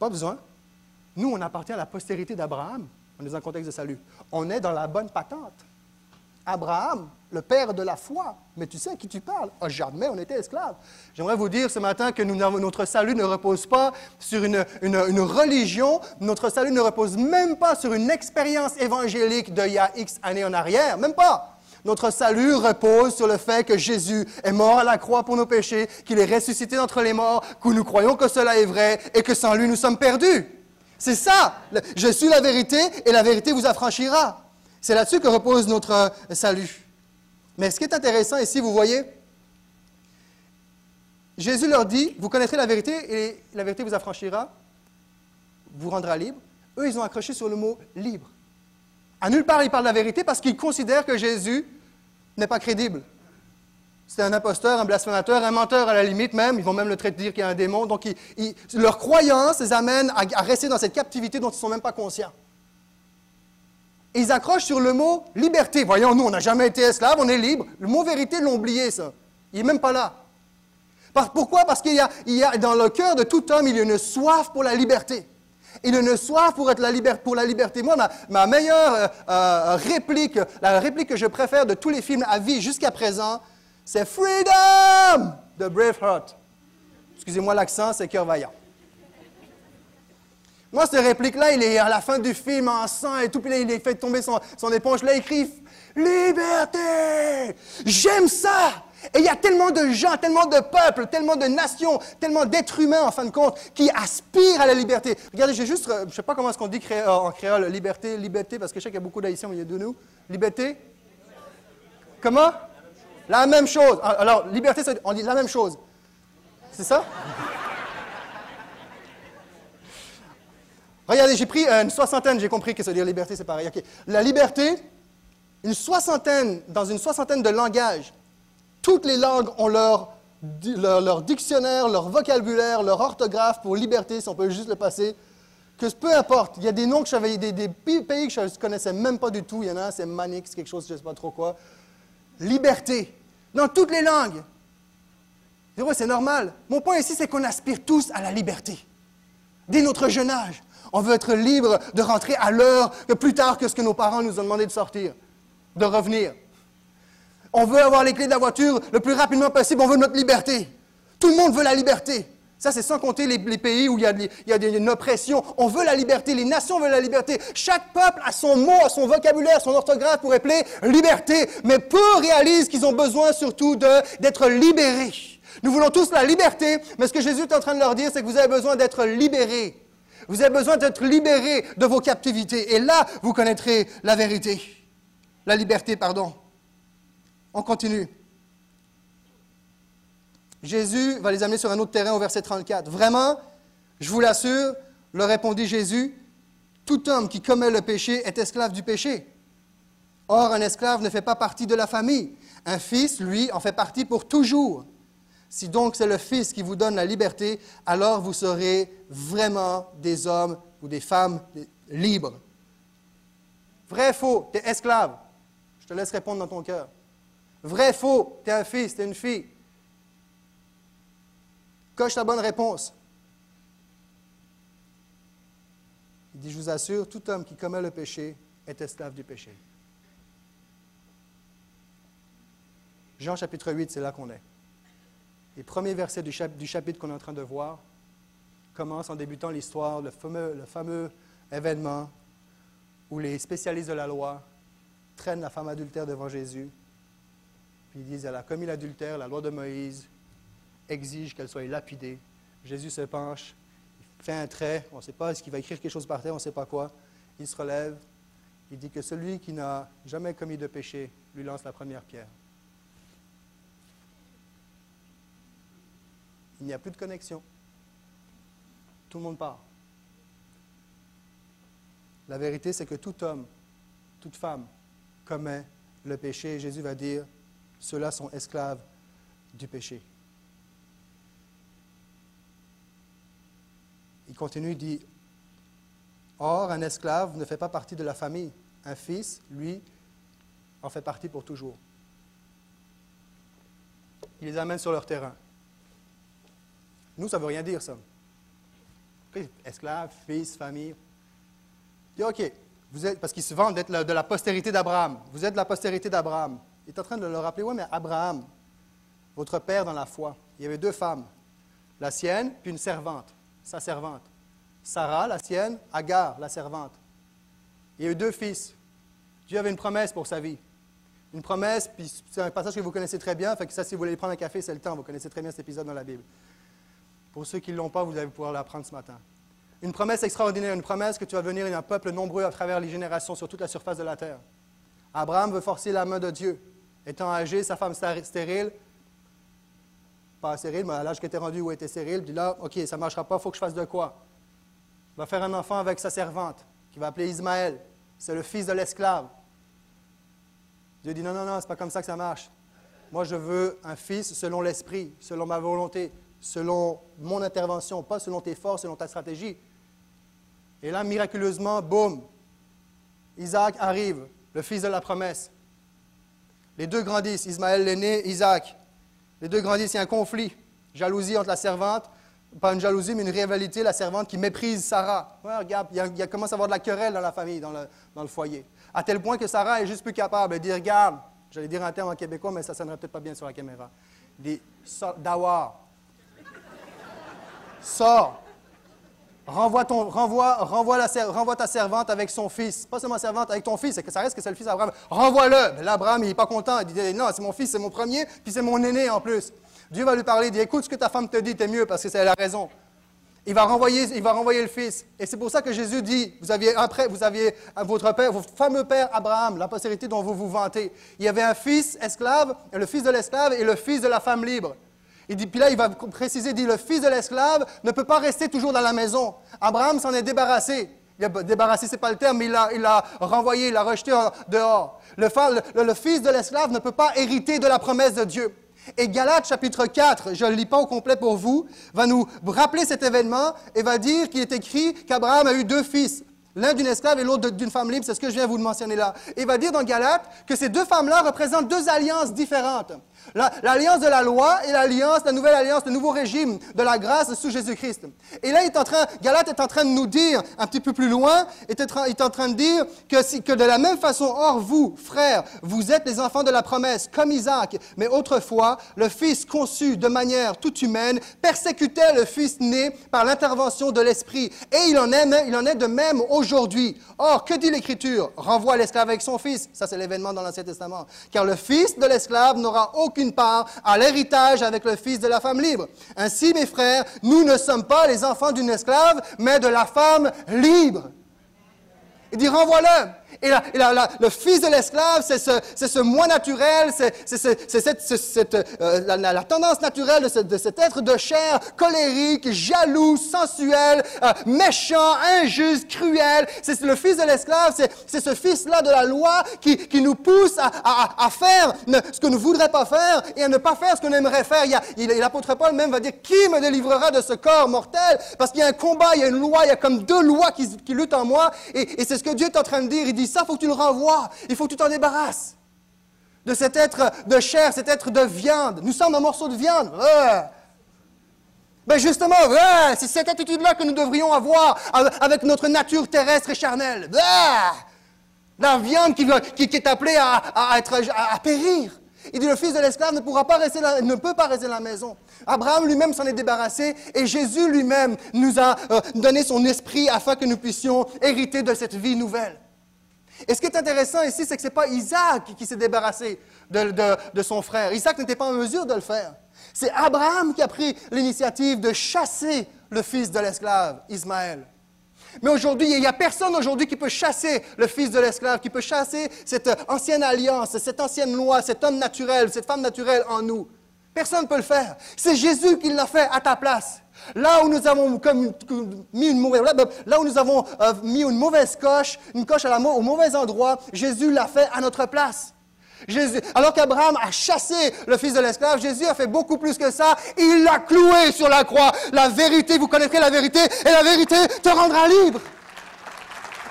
Pas besoin. Nous, on appartient à la postérité d'Abraham. On est dans un contexte de salut. On est dans la bonne patente. Abraham, le père de la foi. Mais tu sais à qui tu parles? Ah, jamais on était esclave. J'aimerais vous dire ce matin que notre salut ne repose pas sur une, religion, notre salut ne repose même pas sur une expérience évangélique d'il y a X années en arrière, même pas. Notre salut repose sur le fait que Jésus est mort à la croix pour nos péchés, qu'il est ressuscité d'entre les morts, que nous croyons que cela est vrai et que sans lui nous sommes perdus. C'est ça. Je suis la vérité et la vérité vous affranchira. C'est là-dessus que repose notre euh, salut. Mais ce qui est intéressant ici, vous voyez, Jésus leur dit, vous connaîtrez la vérité et la vérité vous affranchira, vous rendra libre. Eux, ils ont accroché sur le mot libre. À nulle part, ils parlent de la vérité parce qu'ils considèrent que Jésus n'est pas crédible. C'est un imposteur, un blasphémateur, un menteur à la limite même. Ils vont même le traiter de dire qu'il y a un démon. Donc, leur croyance les amène à, rester dans cette captivité dont ils ne sont même pas conscients ils accrochent sur le mot liberté. Voyons, nous, on n'a jamais été esclaves, on est libre. Le mot vérité, l'ont oublié, ça. Il n'est même pas là. Pourquoi? Parce qu'il y, a, dans le cœur de tout homme, il y a une soif pour la liberté. Il y a une soif pour, être la liberté. Moi, ma, meilleure euh, euh, réplique, la réplique que je préfère de tous les films à vie jusqu'à présent, c'est Freedom de Braveheart. Excusez-moi l'accent, c'est cœur vaillant. Moi, cette réplique-là, il est à la fin du film en sang et tout, puis là, il fait tomber son, son éponge. Là, il écrit Liberté J'aime ça Et il y a tellement de gens, tellement de peuples, tellement de nations, tellement d'êtres humains, en fin de compte, qui aspirent à la liberté. Regardez, j'ai juste, je ne sais pas comment est-ce qu'on dit euh, en créole, liberté, liberté, parce que je sais qu'il y a beaucoup d'Haïtiens au milieu de nous. Liberté? Comment? La même chose. Alors, liberté, on dit la même chose. C'est ça? Regardez, j'ai pris une soixantaine, j'ai compris que ça veut dire liberté, c'est pareil. La liberté, une soixantaine, dans une soixantaine de langages, toutes les langues ont leur, leur, dictionnaire, leur vocabulaire, leur orthographe pour liberté, si on peut juste le passer. Que peu importe, il y a des noms que j'avais, des, des pays que je ne connaissais même pas du tout. Il y en a un, c'est Manix, quelque chose, je ne sais pas trop quoi. Liberté, dans toutes les langues. C'est normal. Mon point ici, c'est qu'on aspire tous à la liberté. Dès notre jeune âge, on veut être libre de rentrer à l'heure plus tard que ce que nos parents nous ont demandé de sortir, de revenir. On veut avoir les clés de la voiture le plus rapidement possible. On veut notre liberté. Tout le monde veut la liberté. Ça, c'est sans compter les, pays où il y, a, il y, a, une oppression. On veut la liberté. Les nations veulent la liberté. Chaque peuple a son mot, son vocabulaire, son orthographe pour appeler liberté. Mais peu réalisent qu'ils ont besoin surtout d'être libérés Nous voulons tous la liberté, mais ce que Jésus est en train de leur dire, c'est que vous avez besoin d'être libérés. Vous avez besoin d'être libérés de vos captivités. Et là, vous connaîtrez la vérité. La liberté, pardon. On continue. Jésus va les amener sur un autre terrain au verset 34. Vraiment, je vous l'assure, leur répondit Jésus, tout homme qui commet le péché est esclave du péché. Or, un esclave ne fait pas partie de la famille. Un fils, lui, en fait partie pour toujours. Si donc c'est le Fils qui vous donne la liberté, alors vous serez vraiment des hommes ou des femmes libres. Vrai, faux, tu es esclave. Je te laisse répondre dans ton cœur. Vrai, faux, tu es un fils, tu es une fille. Coche ta bonne réponse. Il dit, je vous assure, tout homme qui commet le péché est esclave du péché. Jean chapitre 8, c'est là qu'on est. Les premiers versets du, chapitre qu'on est en train de voir commencent en débutant l'histoire, le fameux, événement où les spécialistes de la loi traînent la femme adultère devant Jésus. Puis ils disent, elle a commis l'adultère, la loi de Moïse exige qu'elle soit lapidée. Jésus se penche, il fait un trait, on ne sait pas, est-ce qu'il va écrire quelque chose par terre, on ne sait pas quoi. Il se relève, il dit que celui qui n'a jamais commis de péché lui lance la première pierre. Il n'y a plus de connexion. Tout le monde part. La vérité, c'est que tout homme, toute femme commet le péché. Jésus va dire, ceux-là sont esclaves du péché. Il continue, il dit, Or, un esclave ne fait pas partie de la famille. Un fils, lui, en fait partie pour toujours. Il les amène sur leur terrain. Nous, ça ne veut rien dire, ça. Esclave, fils, famille. Il dit, OK, vous êtes, parce qu'ils se vendent d'être de la postérité d'Abraham. Vous êtes de la postérité d'Abraham. Il est en train de leur rappeler, oui, mais Abraham, votre père dans la foi, il y avait deux femmes, la sienne, puis une servante, sa servante. Sarah, la sienne, Agar, la servante. Il y a eu deux fils. Dieu avait une promesse pour sa vie. Une promesse, puis c'est un passage que vous connaissez très bien, fait ça, si vous voulez prendre un café, c'est le temps. Vous connaissez très bien cet épisode dans la Bible. Pour ceux qui ne l'ont pas, vous allez pouvoir l'apprendre ce matin. Une promesse extraordinaire, une promesse que tu vas devenir un peuple nombreux à travers les générations sur toute la surface de la terre. Abraham veut forcer la main de Dieu. Étant âgé, sa femme stérile, pas stérile, mais à l'âge qui était rendu où elle était stérile, dit là, OK, ça ne marchera pas, il faut que je fasse de quoi? Il va faire un enfant avec sa servante, qui va appeler Ismaël. C'est le fils de l'esclave. Dieu dit non, non, non, ce n'est pas comme ça que ça marche. Moi, je veux un fils selon l'esprit, selon ma volonté selon mon intervention, pas selon tes forces, selon ta stratégie. Et là, miraculeusement, boum, Isaac arrive, le fils de la promesse. Les deux grandissent, Ismaël l'aîné, Isaac. Les deux grandissent, il y a un conflit, jalousie entre la servante, pas une jalousie, mais une rivalité, la servante qui méprise Sarah. regarde, il, y a, commence à avoir de la querelle dans la famille, dans le, foyer. À tel point que Sarah est juste plus capable de dire, regarde, j'allais dire un terme en québécois, mais ça ne sonnerait peut-être pas bien sur la caméra. Dawar, Sors. Renvoie, ton, renvoie, la, ta servante avec son fils. Pas seulement servante, avec ton fils. Ça reste que c'est le fils d'Abraham. Renvoie-le. Abraham, il n'est pas content. Il dit Non, c'est mon fils, c'est mon premier, puis c'est mon aîné en plus. Dieu va lui parler. Il dit Écoute ce que ta femme te dit, t'es mieux parce que c'est la raison. Il va, renvoyer, il va le fils. Et c'est pour ça que Jésus dit, vous aviez, après, vous aviez votre père, votre fameux père Abraham, la postérité dont vous vous vantez. Il y avait un fils esclave, le fils de l'esclave et le fils de la femme libre. Il puis là, il va préciser, il dit, le fils de l'esclave ne peut pas rester toujours dans la maison. Abraham s'en est débarrassé. Il a débarrassé, ce n'est pas le terme, mais il l'a renvoyé, il l'a rejeté dehors. Le, fils de l'esclave ne peut pas hériter de la promesse de Dieu. Et Galates chapitre 4, je ne le lis pas au complet pour vous, va nous rappeler cet événement et va dire qu'il est écrit qu'Abraham a eu deux fils. L'un d'une esclave et l'autre d'une femme libre, c'est ce que je viens de vous mentionner là. Et va dire dans Galates que ces deux femmes-là représentent deux alliances différentes. L'alliance de la loi et l'alliance, la nouvelle alliance, le nouveau régime de la grâce sous Jésus-Christ. Et là, il est en train, Galate est en train de nous dire, un petit peu plus loin, il est en train de dire que, que de la même façon, or vous, frères, vous êtes les enfants de la promesse, comme Isaac. Mais autrefois, le Fils conçu de manière toute humaine persécutait le Fils né par l'intervention de l'Esprit. Et il en est, il en est de même aujourd'hui. Or, que dit l'Écriture? Renvoie l'esclave avec son fils. Ça, c'est l'événement dans l'Ancien Testament. Car le fils de l'esclave n'aura aucune part à l'héritage avec le fils de la femme libre. Ainsi, mes frères, nous ne sommes pas les enfants d'une esclave, mais de la femme libre. Il dit, renvoie-le. Et, le fils de l'esclave, c'est ce, moi naturel, c'est cette, euh, la, tendance naturelle de, cet être de chair colérique, jaloux, sensuel, euh, méchant, injuste, cruel. C'est le fils de l'esclave, c'est ce fils-là de la loi qui, nous pousse à, faire ce que nous ne voudrions pas faire et à ne pas faire ce qu'on aimerait faire. L'apôtre Paul même va dire, qui me délivrera de ce corps mortel? Parce qu'il y a un combat, il y a une loi, il y a comme deux lois qui, qui luttent en moi. Et, et c'est ce que Dieu est en train de dire. Il dit, ça, il faut que tu le renvoies. Il faut que tu t'en débarrasses. De cet être de chair, cet être de viande. Nous sommes un morceau de viande. Ben justement, c'est cette attitude-là que nous devrions avoir avec notre nature terrestre et charnelle. La viande qui, est appelée à, périr. Il dit le fils de l'esclave ne, pourra pas rester ne peut pas rester dans la maison. Abraham lui-même s'en est débarrassé et Jésus lui-même nous a euh, donné son esprit afin que nous puissions hériter de cette vie nouvelle. Et ce qui est intéressant ici, c'est que ce n'est pas Isaac qui s'est débarrassé de, son frère. Isaac n'était pas en mesure de le faire. C'est Abraham qui a pris l'initiative de chasser le fils de l'esclave, Ismaël. Mais aujourd'hui, il n'y a personne aujourd'hui qui peut chasser le fils de l'esclave, qui peut chasser cette ancienne alliance, cette ancienne loi, cet homme naturel, cette femme naturelle en nous. Personne ne peut le faire. C'est Jésus qui l'a fait à ta place. Là où nous avons mis une mauvaise, coche, une coche à au mauvais endroit, Jésus l'a fait à notre place. Jésus, alors qu'Abraham a chassé le fils de l'esclave, Jésus a fait beaucoup plus que ça. Il l'a cloué sur la croix. La vérité, vous connaîtrez la vérité, et la vérité te rendra libre.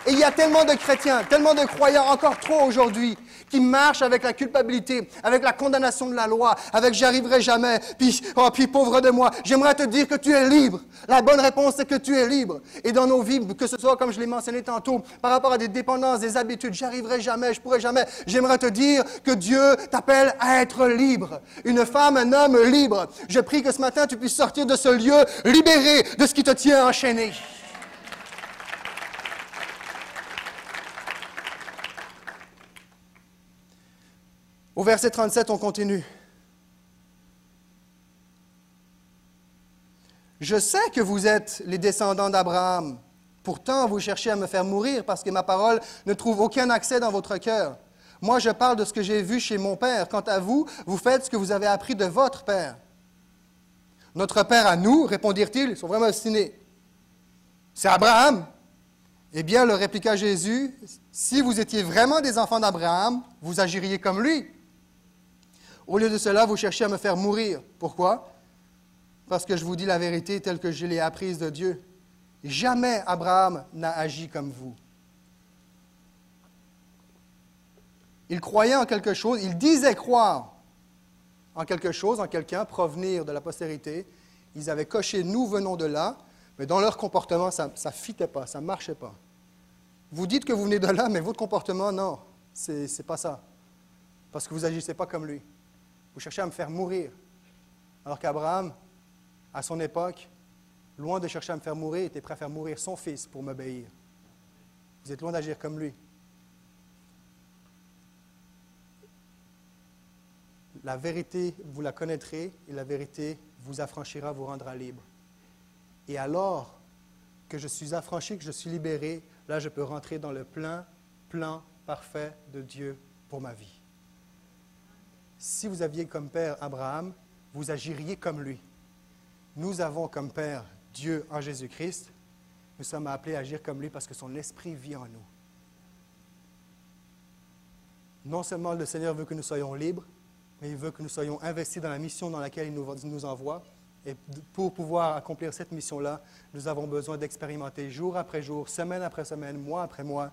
Et il y a tellement de chrétiens, tellement de croyants, encore trop aujourd'hui, qui marche avec la culpabilité, avec la condamnation de la loi, avec j'y arriverai jamais, puis, oh, puis pauvre de moi. J'aimerais te dire que tu es libre. La bonne réponse, c'est que tu es libre. Et dans nos vies, que ce soit, comme je l'ai mentionné tantôt, par rapport à des dépendances, des habitudes, j'y arriverai jamais, je pourrai jamais. J'aimerais te dire que Dieu t'appelle à être libre. Une femme, un homme libre. Je prie que ce matin, tu puisses sortir de ce lieu libéré de ce qui te tient enchaîné. Au verset 37, on continue. Je sais que vous êtes les descendants d'Abraham. Pourtant, vous cherchez à me faire mourir parce que ma parole ne trouve aucun accès dans votre cœur. Moi, je parle de ce que j'ai vu chez mon Père. Quant à vous, vous faites ce que vous avez appris de votre Père. Notre Père à nous, répondirent-ils, ils sont vraiment obstinés. C'est Abraham. Eh bien, leur répliqua Jésus, si vous étiez vraiment des enfants d'Abraham, vous agiriez comme lui. Au lieu de cela, vous cherchez à me faire mourir. Pourquoi? Parce que je vous dis la vérité telle que je l'ai apprise de Dieu. Jamais Abraham n'a agi comme vous. Il croyait en quelque chose, il disait croire en quelque chose, en quelqu'un, provenir de la postérité. Ils avaient coché nous venons de là, mais dans leur comportement, ça ne fitait pas, ça ne marchait pas. Vous dites que vous venez de là, mais votre comportement, non, ce n'est pas ça. Parce que vous n'agissez pas comme lui. Vous cherchez à me faire mourir. Alors qu'Abraham, à son époque, loin de chercher à me faire mourir, était prêt à faire mourir son fils pour m'obéir. Vous êtes loin d'agir comme lui. La vérité, vous la connaîtrez et la vérité vous affranchira, vous rendra libre. Et alors que je suis affranchi, que je suis libéré, là je peux rentrer dans le plein plan parfait de Dieu pour ma vie si vous aviez comme père Abraham, vous agiriez comme lui. Nous avons comme père Dieu en Jésus-Christ. Nous sommes appelés à agir comme lui parce que son esprit vit en nous. Non seulement le Seigneur veut que nous soyons libres, mais il veut que nous soyons investis dans la mission dans laquelle il nous, envoie. Et pour pouvoir accomplir cette mission-là, nous avons besoin d'expérimenter jour après jour, semaine après semaine, mois après mois,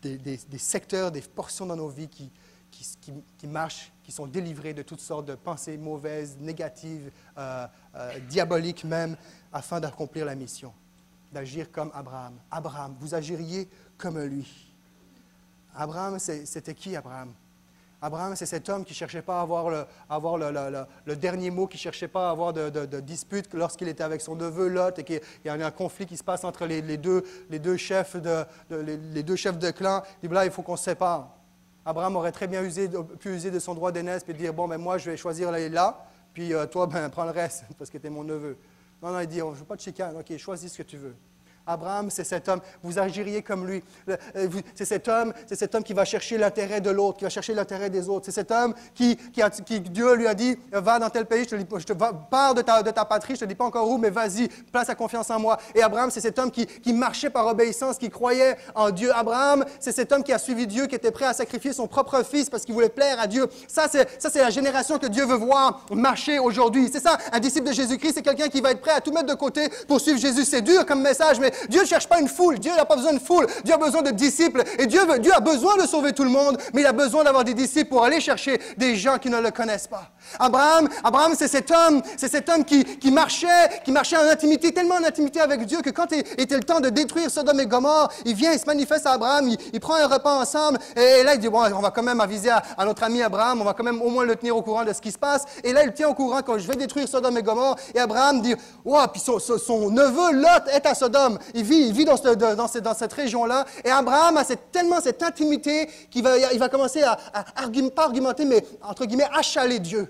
des secteurs, des portions dans nos vies qui, qui, marchent, qui sont délivrés de toutes sortes de pensées mauvaises, négatives, euh, euh, diaboliques même, afin d'accomplir la mission, d'agir comme Abraham. Abraham, vous agiriez comme lui. Abraham, c'était qui Abraham? Abraham, c'est cet homme qui ne cherchait pas à avoir, le, dernier mot, qui ne cherchait pas à avoir de, dispute lorsqu'il était avec son neveu Lot et qu'il y a un conflit qui se passe entre les, deux, les deux, chefs de, les, deux chefs de clan. Il dit, là, il faut qu'on se sépare. Abraham aurait très bien pu user de son droit d'aînesse et dire, bon, ben moi, je vais choisir là, puis euh, toi, ben, prends le reste, (laughs) parce que tu mon neveu. Non, non, il dit, oh, je ne veux pas de chicane, ok, choisis ce que tu veux. Abraham, c'est cet homme. Vous agiriez comme lui. Euh, c'est cet homme, c'est cet homme qui va chercher l'intérêt de l'autre, qui va chercher l'intérêt des autres. C'est cet homme qui, qui, Dieu lui a dit, va dans tel pays, je te, je de ta, de ta patrie, je te dis pas encore où, mais vas-y, place ta confiance en moi. Et Abraham, c'est cet homme qui, qui marchait par obéissance, qui croyait en Dieu. Abraham, c'est cet homme qui a suivi Dieu, qui était prêt à sacrifier son propre fils parce qu'il voulait plaire à Dieu. Ça, c'est, ça, c'est la génération que Dieu veut voir marcher aujourd'hui. C'est ça, un disciple de Jésus-Christ, c'est quelqu'un qui va être prêt à tout mettre de côté pour suivre Jésus. C'est dur comme message, mais Dieu ne cherche pas une foule. Dieu n'a pas besoin de foule. Dieu a besoin de disciples. Et Dieu, Dieu a besoin de sauver tout le monde, mais il a besoin d'avoir des disciples pour aller chercher des gens qui ne le connaissent pas. Abraham, Abraham c'est cet homme, c'est cet homme qui, marchait, qui marchait en intimité, tellement en intimité avec Dieu que quand il était le temps de détruire Sodome et Gomorre, il vient, il se manifeste à Abraham, il, prend un repas ensemble, et, là il dit, bon, on va quand même aviser à, notre ami Abraham, on va quand même au moins le tenir au courant de ce qui se passe. Et là, il tient au courant quand je vais détruire Sodome et Gomorre, et Abraham dit, wow, puis son, neveu Lot est à Sodome. Il vit, il vit dans, cette, région-là, et Abraham a tellement cette intimité qu'il va, commencer à, pas argumenter, mais entre guillemets, achaler Dieu.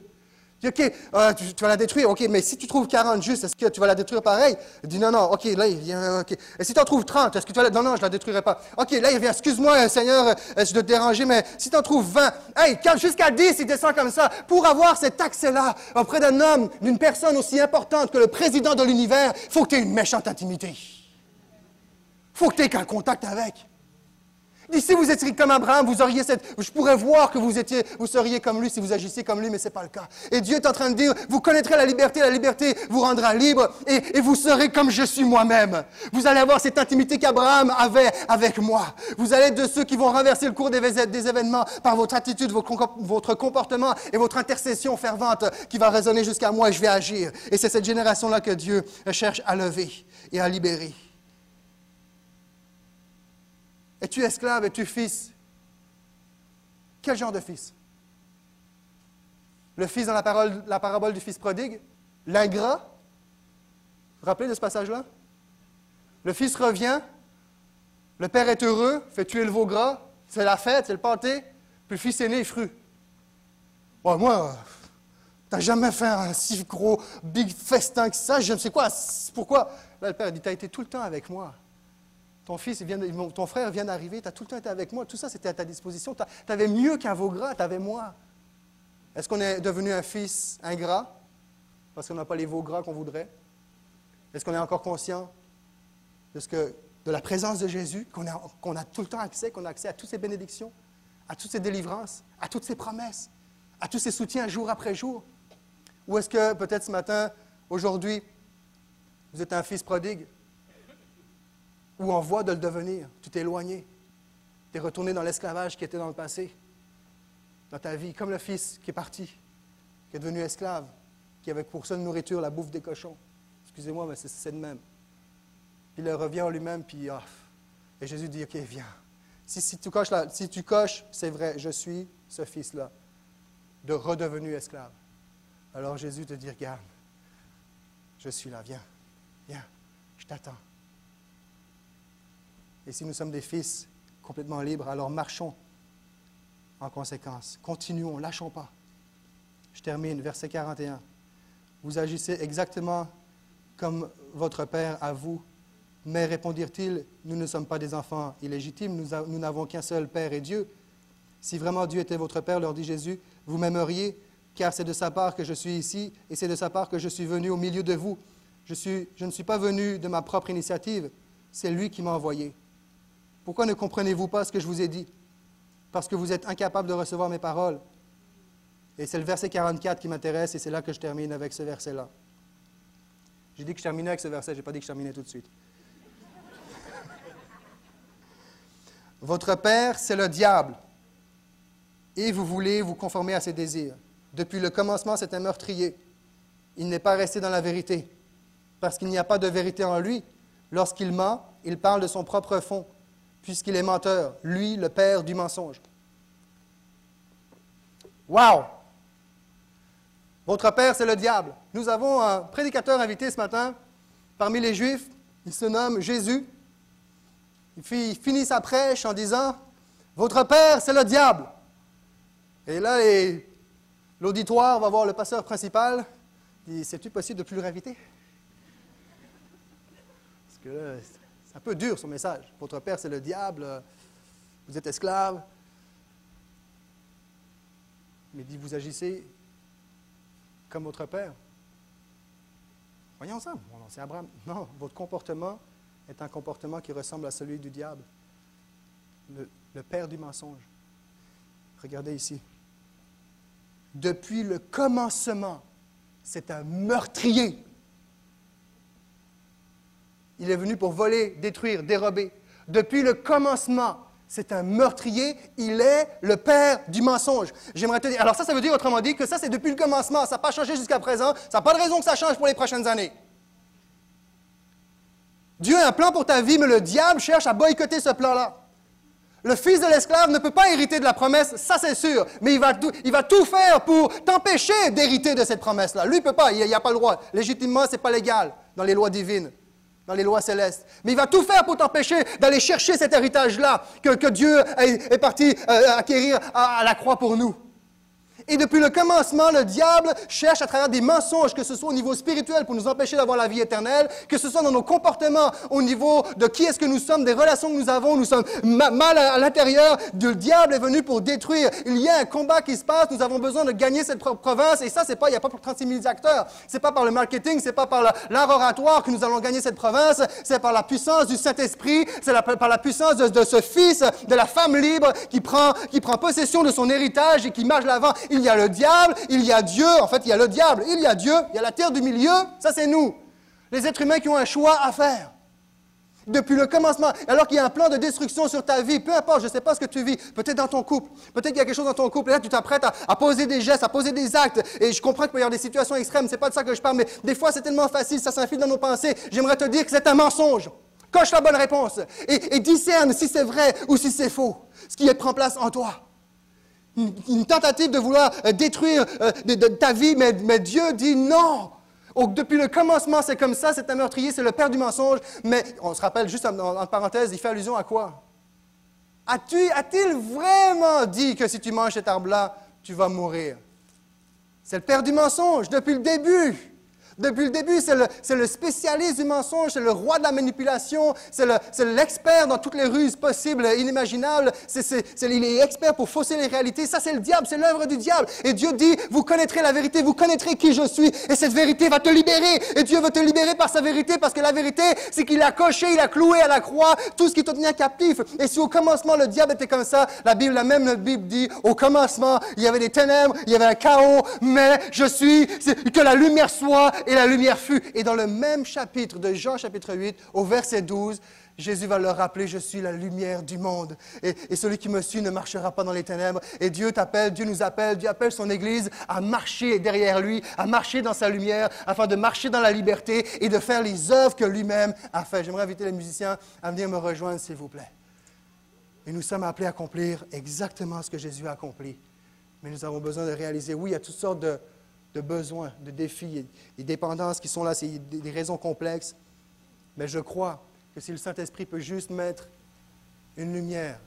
OK, euh, tu, vas la détruire. OK, mais si tu trouves 40 justes, est-ce que tu vas la détruire pareil? Il dit non, non, OK, là, il vient, OK. Et si tu en trouves 30, est-ce que tu vas la... Non, non, je la détruirai pas. OK, là, il vient, excuse-moi, Seigneur, euh, je dois te déranger, mais si tu en trouves 20, hey, jusqu'à 10, il descend comme ça. Pour avoir cet accès-là auprès d'un homme, d'une personne aussi importante que le président de l'univers, faut que tu aies une méchante intimité. Faut que tu aies un contact avec. Si vous étiez comme Abraham, vous auriez cette, je pourrais voir que vous étiez, vous seriez comme lui si vous agissiez comme lui, mais ce n'est pas le cas. Et Dieu est en train de dire, vous connaîtrez la liberté, la liberté vous rendra libre, et, vous serez comme je suis moi-même. Vous allez avoir cette intimité qu'Abraham avait avec moi. Vous allez être de ceux qui vont renverser le cours des, des événements par votre attitude, votre comportement et votre intercession fervente qui va résonner jusqu'à moi et je vais agir. Et c'est cette génération-là que Dieu cherche à lever et à libérer. Es-tu esclave? Es-tu fils? Quel genre de fils? Le fils dans la, parabole du fils prodigue? L'ingrat? Vous vous rappelez de ce passage-là? Le fils revient, le père est heureux, fait tuer le veau gras, c'est la fête, c'est le pâté, puis le fils aîné est fru. Bon, moi, t'as jamais fait un si gros big festin que ça, je ne sais quoi, pourquoi? Là, le père dit, t'as été tout le temps avec moi. Ton fils, ton frère vient d'arriver, tu as tout le temps été avec moi, tout ça c'était à ta disposition. Tu avais mieux qu'un veau gras, tu avais moi. Est-ce qu'on est devenu un fils ingrat parce qu'on n'a pas les veaux gras qu'on voudrait? Est-ce qu'on est encore conscient de, ce que, de la présence de Jésus, qu'on a, a tout le temps accès, qu'on a accès à toutes ses bénédictions, à toutes ses délivrances, à toutes ses promesses, à tous ses soutiens jour après jour? Ou est-ce que peut-être ce matin, aujourd'hui, vous êtes un fils prodigue? Ou en voie de le devenir. Tu t'es éloigné. Tu es retourné dans l'esclavage qui était dans le passé, dans ta vie, comme le fils qui est parti, qui est devenu esclave, qui avait pour seule nourriture la bouffe des cochons. Excusez-moi, mais c'est de même. Puis il revient en lui-même, puis ah. Et Jésus dit, OK, viens. Si tu coches, si tu coches, c'est vrai, je suis ce fils-là, de redevenu esclave. Alors Jésus te dit, regarde, je suis là, viens, viens, je t'attends. Et si nous sommes des fils complètement libres, alors marchons en conséquence. Continuons, lâchons pas. Je termine, verset 41. Vous agissez exactement comme votre Père à vous. Mais répondirent-ils, nous ne sommes pas des enfants illégitimes, nous n'avons qu'un seul Père et Dieu. Si vraiment Dieu était votre Père, leur dit Jésus, vous m'aimeriez, car c'est de sa part que je suis ici, et c'est de sa part que je suis venu au milieu de vous. Je, je ne suis pas venu de ma propre initiative, c'est lui qui m'a envoyé. Pourquoi ne comprenez-vous pas ce que je vous ai dit? Parce que vous êtes incapable de recevoir mes paroles. Et c'est le verset 44 qui m'intéresse et c'est là que je termine avec ce verset-là. J'ai dit que je terminais avec ce verset, je n'ai pas dit que je terminais tout de suite. (laughs) Votre Père, c'est le diable, et vous voulez vous conformer à ses désirs. Depuis le commencement, c'est un meurtrier. Il n'est pas resté dans la vérité, parce qu'il n'y a pas de vérité en lui. Lorsqu'il ment, il parle de son propre fond, puisqu'il est menteur, lui, le père du mensonge. Wow! Votre père, c'est le diable. Nous avons un prédicateur invité ce matin parmi les Juifs. Il se nomme Jésus. Il finit sa prêche en disant Votre père, c'est le diable. Et là, l'auditoire va voir le pasteur principal. Il dit C'est-tu possible de plus le réinviter Parce que c'est un peu dur son message. Votre père, c'est le diable. Vous êtes esclave. Mais dit Vous agissez comme votre père. Voyons ça. c'est Abraham. Non, votre comportement est un comportement qui ressemble à celui du diable, le, père du mensonge. Regardez ici. Depuis le commencement, c'est un meurtrier. Il est venu pour voler, détruire, dérober. Depuis le commencement, c'est un meurtrier, il est le père du mensonge. J'aimerais te dire, alors ça, ça veut dire autrement dit que ça, c'est depuis le commencement, ça n'a pas changé jusqu'à présent, ça n'a pas de raison que ça change pour les prochaines années. Dieu a un plan pour ta vie, mais le diable cherche à boycotter ce plan-là. Le fils de l'esclave ne peut pas hériter de la promesse, ça c'est sûr, mais il va, tout, il va tout faire pour t'empêcher d'hériter de cette promesse-là. Lui ne peut pas, il n'y a, pas le droit. Légitimement, ce n'est pas légal dans les lois divines, les lois célestes. Mais il va tout faire pour t'empêcher d'aller chercher cet héritage-là que, Dieu est, parti euh, acquérir à la croix pour nous. Et depuis le commencement, le diable cherche à travers des mensonges, que ce soit au niveau spirituel pour nous empêcher d'avoir la vie éternelle, que ce soit dans nos comportements, au niveau de qui est-ce que nous sommes, des relations que nous avons, nous sommes mal à, l'intérieur. Le diable est venu pour détruire. Il y a un combat qui se passe. Nous avons besoin de gagner cette province. Et ça, pas, il n'y a pas pour 36 000 acteurs. C'est pas par le marketing, c'est pas par l'art oratoire que nous allons gagner cette province. C'est par la puissance du Saint-Esprit. C'est par la puissance de, ce fils, de la femme libre qui prend, qui prend possession de son héritage et qui marche l'avant y a le diable, il y a Dieu. En fait, il y a le diable, il y a Dieu, il y a la terre du milieu. Ça, c'est nous. Les êtres humains qui ont un choix à faire. Depuis le commencement, alors qu'il y a un plan de destruction sur ta vie, peu importe, je ne sais pas ce que tu vis, peut-être dans ton couple, peut-être qu'il y a quelque chose dans ton couple, et là tu t'apprêtes à, à, poser des gestes, à poser des actes, et je comprends qu'il peut y avoir des situations extrêmes, c'est pas de ça que je parle, mais des fois c'est tellement facile, ça s'infile dans nos pensées. J'aimerais te dire que c'est un mensonge. Coche la bonne réponse et, et discerne si c'est vrai ou si c'est faux, ce qui prend place en toi une, tentative de vouloir euh, détruire euh, ta vie, mais, Dieu dit non. depuis le commencement, c'est comme ça, c'est un meurtrier, c'est le père du mensonge. Mais on se rappelle, juste en, parenthèse, il fait allusion à quoi? A-t-il vraiment dit que si tu manges cet arbre-là, tu vas mourir? C'est le père du mensonge depuis le début. Depuis le début, c'est le, spécialiste du mensonge, c'est le roi de la manipulation, c'est l'expert dans toutes les ruses possibles, inimaginables. il est expert pour fausser les réalités. Ça, c'est le diable, c'est l'œuvre du diable. Et Dieu dit, vous connaîtrez la vérité, vous connaîtrez qui je suis, et cette vérité va te libérer. Et Dieu veut te libérer par sa vérité, parce que la vérité, c'est qu'il a coché, il a cloué à la croix tout ce qui te tenait captif. Et si au commencement, le diable était comme ça, la Bible, la même Bible dit, au commencement, il y avait des ténèbres, il y avait un chaos, mais je suis, que la lumière soit, et la lumière fut. Et dans le même chapitre de Jean chapitre 8, au verset 12, Jésus va leur rappeler, je suis la lumière du monde. Et, et, celui qui me suit ne marchera pas dans les ténèbres. Et Dieu t'appelle, Dieu nous appelle, Dieu appelle son Église à marcher derrière lui, à marcher dans sa lumière, afin de marcher dans la liberté et de faire les œuvres que lui-même a fait. J'aimerais inviter les musiciens à venir me rejoindre, s'il vous plaît. Et nous sommes appelés à accomplir exactement ce que Jésus a accompli. Mais nous avons besoin de réaliser, oui, il y a toutes sortes de, de besoins, de défis, des dépendances qui sont là, c'est des raisons complexes. Mais je crois que si le Saint-Esprit peut juste mettre une lumière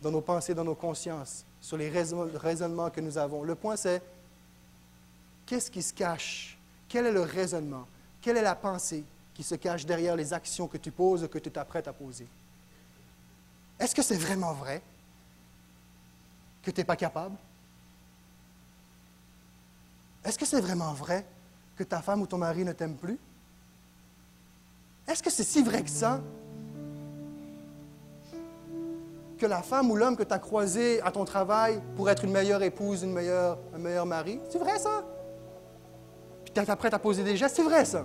dans nos pensées, dans nos consciences, sur les raisonnements que nous avons, le point c'est qu'est-ce qui se cache? Quel est le raisonnement? Quelle est la pensée qui se cache derrière les actions que tu poses, que tu t'apprêtes à poser? Est-ce que c'est vraiment vrai que tu n'es pas capable? Est-ce que c'est vraiment vrai que ta femme ou ton mari ne t'aime plus? Est-ce que c'est si vrai que ça? Que la femme ou l'homme que tu as croisé à ton travail pour être une meilleure épouse, une meilleure, un meilleur mari, c'est vrai ça? Puis tu es prête à poser des gestes, c'est vrai ça?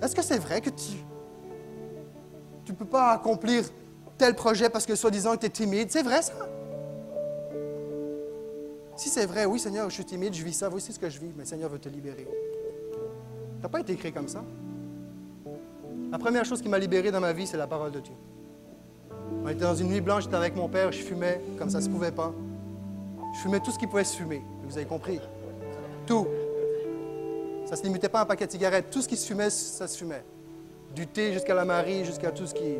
Est-ce que c'est vrai que tu ne peux pas accomplir tel projet parce que soi-disant tu es timide? C'est vrai ça? Si c'est vrai, oui, Seigneur, je suis timide, je vis ça, voici ce que je vis, mais Seigneur veut te libérer. Tu n'as pas été créé comme ça? La première chose qui m'a libéré dans ma vie, c'est la parole de Dieu. On était dans une nuit blanche, j'étais avec mon père, je fumais comme ça ne se pouvait pas. Je fumais tout ce qui pouvait se fumer. Vous avez compris? Tout. Ça ne se limitait pas à un paquet de cigarettes. Tout ce qui se fumait, ça se fumait. Du thé jusqu'à la Marie, jusqu'à tout ce qui.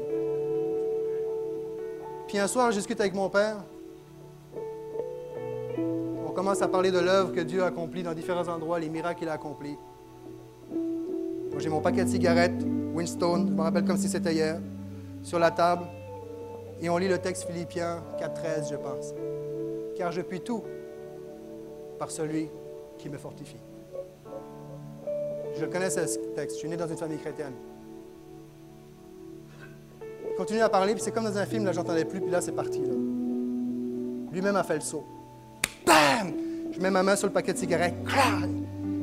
Puis un soir, je discute avec mon père. Commence à parler de l'œuvre que Dieu a accomplie dans différents endroits, les miracles qu'il a accomplis. J'ai mon paquet de cigarettes, Winston, je me rappelle comme si c'était hier, sur la table. Et on lit le texte Philippiens 4.13, je pense. Car je puis tout par celui qui me fortifie. Je connais ce texte, je suis né dans une famille chrétienne. Il continue à parler, puis c'est comme dans un film, là, j'entendais plus, puis là, c'est parti. Lui-même a fait le saut. Bam! Je mets ma main sur le paquet de cigarettes,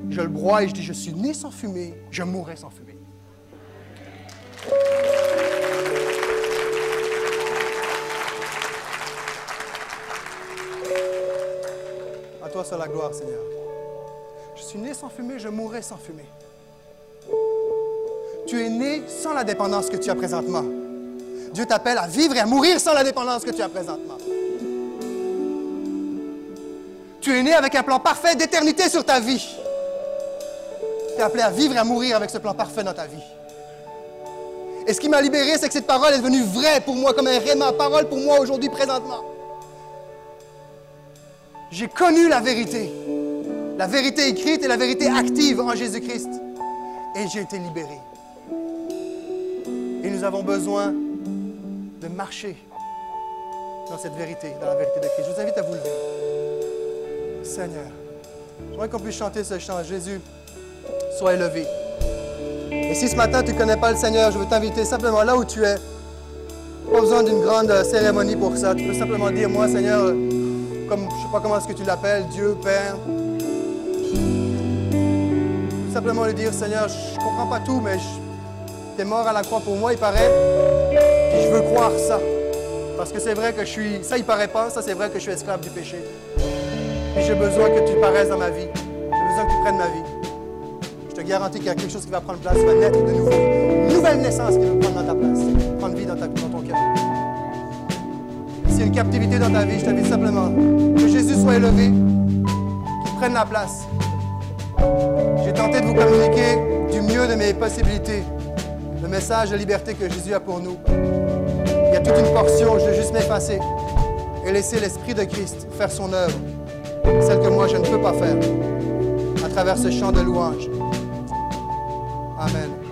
je le broie et je dis, je suis né sans fumer, je mourrai sans fumer. À toi seul la gloire, Seigneur. Je suis né sans fumer, je mourrai sans fumer. Tu es né sans la dépendance que tu as présentement. Dieu t'appelle à vivre et à mourir sans la dépendance que tu as présentement. Tu es né avec un plan parfait d'éternité sur ta vie. Tu es appelé à vivre et à mourir avec ce plan parfait dans ta vie. Et ce qui m'a libéré, c'est que cette parole est devenue vraie pour moi, comme un réma, parole pour moi aujourd'hui, présentement. J'ai connu la vérité, la vérité écrite et la vérité active en Jésus-Christ. Et j'ai été libéré. Et nous avons besoin de marcher dans cette vérité, dans la vérité de Christ. Je vous invite à vous lever. Seigneur, j'aimerais qu'on puisse chanter ce chant. Jésus, sois élevé. Et si ce matin tu ne connais pas le Seigneur, je veux t'inviter simplement là où tu es. Pas besoin d'une grande cérémonie pour ça. Tu peux simplement dire, moi Seigneur, comme je ne sais pas comment est-ce que tu l'appelles, Dieu, Père. Simplement lui dire, Seigneur, je ne comprends pas tout, mais tu es mort à la croix pour moi, il paraît. Et je veux croire ça. Parce que c'est vrai que je suis. Ça, il paraît pas. Ça, c'est vrai que je suis esclave du péché. Et j'ai besoin que tu paraisses dans ma vie. J'ai besoin que tu prennes ma vie. Je te garantis qu'il y a quelque chose qui va prendre place, qui va naître de nouveau. Une nouvelle naissance qui va prendre dans ta place, prendre vie dans, ta, dans ton cœur. S'il y a une captivité dans ta vie, je t'invite simplement que Jésus soit élevé, qu'il prenne la place. J'ai tenté de vous communiquer du mieux de mes possibilités le message de liberté que Jésus a pour nous. Il y a toute une portion, je vais juste m'effacer et laisser l'Esprit de Christ faire son œuvre, celle que moi je ne peux pas faire, à travers ce chant de louange. Amen.